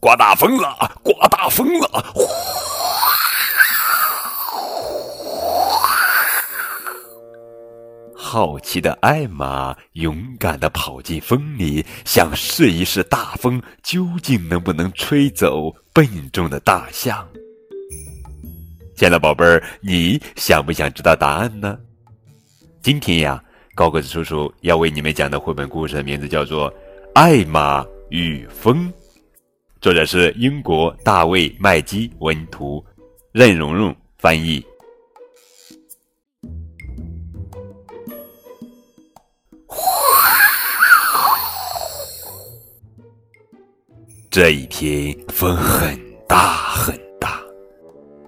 刮大风了，刮大风了！呼！好奇的艾玛勇敢地跑进风里，想试一试大风究竟能不能吹走笨重的大象。亲爱的宝贝儿，你想不想知道答案呢？今天呀，高个子叔叔要为你们讲的绘本故事的名字叫做《艾玛与风》，作者是英国大卫麦基文图，任蓉蓉翻译。这一天风很大很大，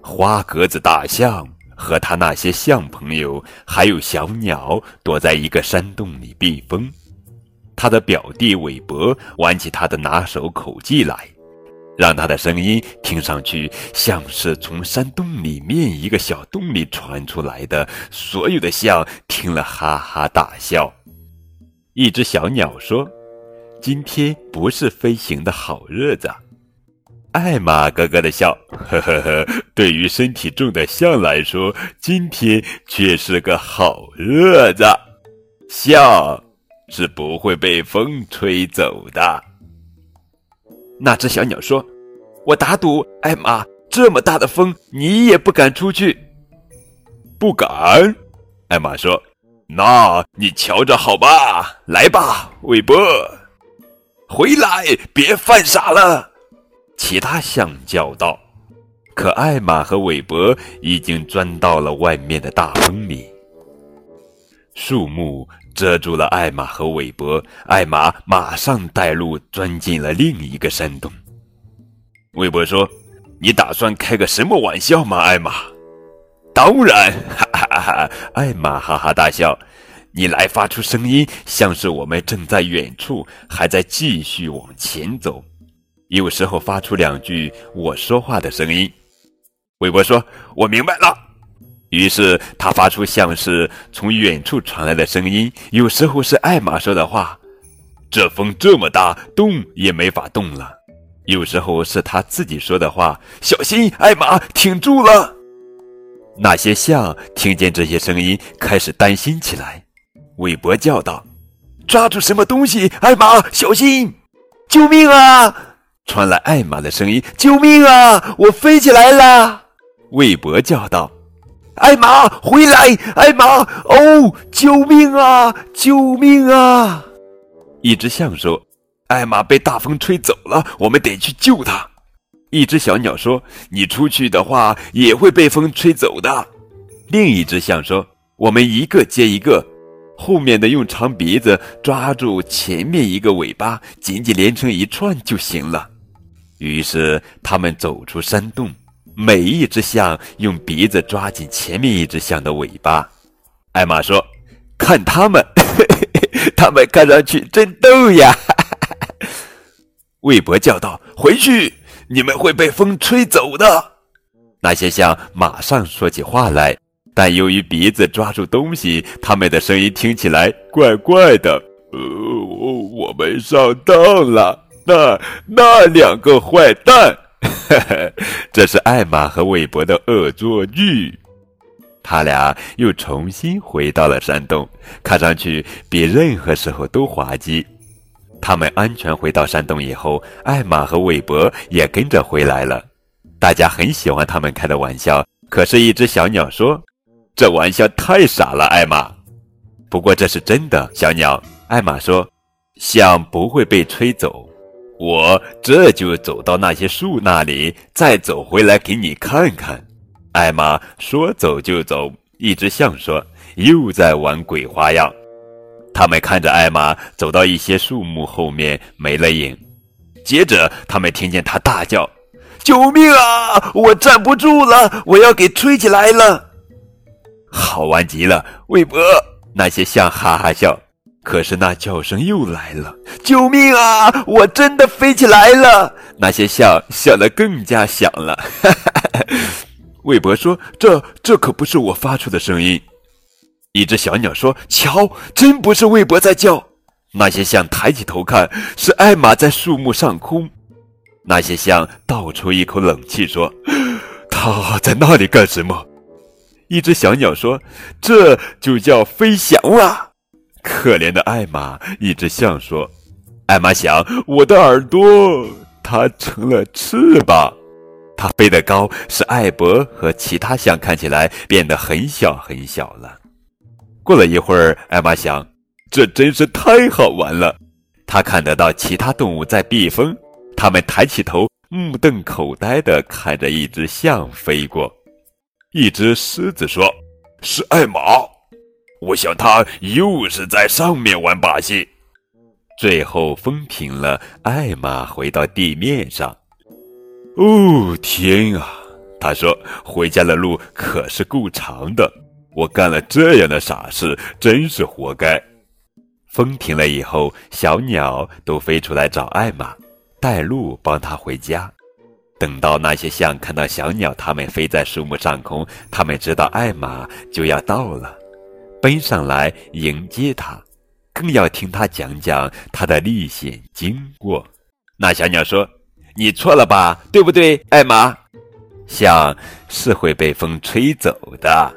花格子大象和他那些象朋友，还有小鸟，躲在一个山洞里避风。他的表弟韦伯玩起他的拿手口技来，让他的声音听上去像是从山洞里面一个小洞里传出来的。所有的象听了哈哈大笑。一只小鸟说。今天不是飞行的好日子，艾玛咯咯的笑，呵呵呵。对于身体重的象来说，今天却是个好日子，象是不会被风吹走的。那只小鸟说：“我打赌，艾玛，这么大的风，你也不敢出去。”不敢，艾玛说：“那你瞧着好吧，来吧，韦伯。”回来，别犯傻了！其他象叫道。可艾玛和韦伯已经钻到了外面的大风里。树木遮住了艾玛和韦伯，艾玛马上带路钻进了另一个山洞。韦伯说：“你打算开个什么玩笑吗，艾玛？”“当然！”哈哈哈！哈艾玛哈哈大笑。你来发出声音，像是我们正在远处，还在继续往前走。有时候发出两句我说话的声音。韦伯说：“我明白了。”于是他发出像是从远处传来的声音。有时候是艾玛说的话：“这风这么大，动也没法动了。”有时候是他自己说的话：“小心，艾玛，挺住了。”那些象听见这些声音，开始担心起来。韦伯叫道：“抓住什么东西！艾玛，小心！救命啊！”传来艾玛的声音：“救命啊！我飞起来了！”韦伯叫道：“艾玛，回来！艾玛，哦，救命啊！救命啊！”一只象说：“艾玛被大风吹走了，我们得去救她。”一只小鸟说：“你出去的话，也会被风吹走的。”另一只象说：“我们一个接一个。”后面的用长鼻子抓住前面一个尾巴，紧紧连成一串就行了。于是他们走出山洞，每一只象用鼻子抓紧前面一只象的尾巴。艾玛说：“看他们，他们看上去真逗呀！”魏博叫道：“回去，你们会被风吹走的。”那些象马上说起话来。但由于鼻子抓住东西，他们的声音听起来怪怪的。呃，我们上当了。那那两个坏蛋，这是艾玛和韦伯的恶作剧。他俩又重新回到了山洞，看上去比任何时候都滑稽。他们安全回到山洞以后，艾玛和韦伯也跟着回来了。大家很喜欢他们开的玩笑。可是，一只小鸟说。这玩笑太傻了，艾玛。不过这是真的，小鸟。艾玛说：“象不会被吹走，我这就走到那些树那里，再走回来给你看看。”艾玛说：“走就走。”一只象说：“又在玩鬼花样。”他们看着艾玛走到一些树木后面没了影，接着他们听见他大叫：“救命啊！我站不住了，我要给吹起来了！”好玩极了，韦伯！那些象哈哈笑，可是那叫声又来了：“救命啊！我真的飞起来了！”那些象笑得更加响了。韦伯说：“这这可不是我发出的声音。”一只小鸟说：“瞧，真不是韦伯在叫。”那些象抬起头看，是艾玛在树木上空。那些象倒出一口冷气，说：“他在那里干什么？”一只小鸟说：“这就叫飞翔啊！”可怜的艾玛，一只象说：“艾玛想，我的耳朵，它成了翅膀，它飞得高，使艾博和其他象看起来变得很小很小了。”过了一会儿，艾玛想。这真是太好玩了！他看得到其他动物在避风，他们抬起头，目瞪口呆地看着一只象飞过。一只狮子说：“是艾玛，我想他又是在上面玩把戏。”最后风平了，艾玛回到地面上。哦天啊！他说：“回家的路可是够长的，我干了这样的傻事，真是活该。”风停了以后，小鸟都飞出来找艾玛，带路帮她回家。等到那些象看到小鸟，它们飞在树木上空，它们知道艾玛就要到了，奔上来迎接它，更要听他讲讲他的历险经过。那小鸟说：“你错了吧，对不对，艾玛？象是会被风吹走的。”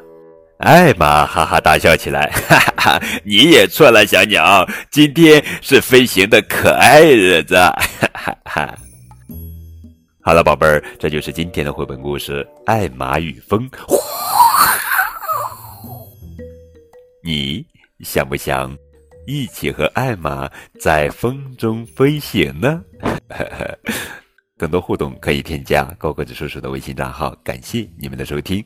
艾玛哈哈大笑起来，哈哈哈！你也错了，小鸟，今天是飞行的可爱日子，哈哈哈！好了，宝贝儿，这就是今天的绘本故事《艾玛与风》。你想不想一起和艾玛在风中飞行呢？更多互动可以添加高个子叔叔的微信账号。感谢你们的收听。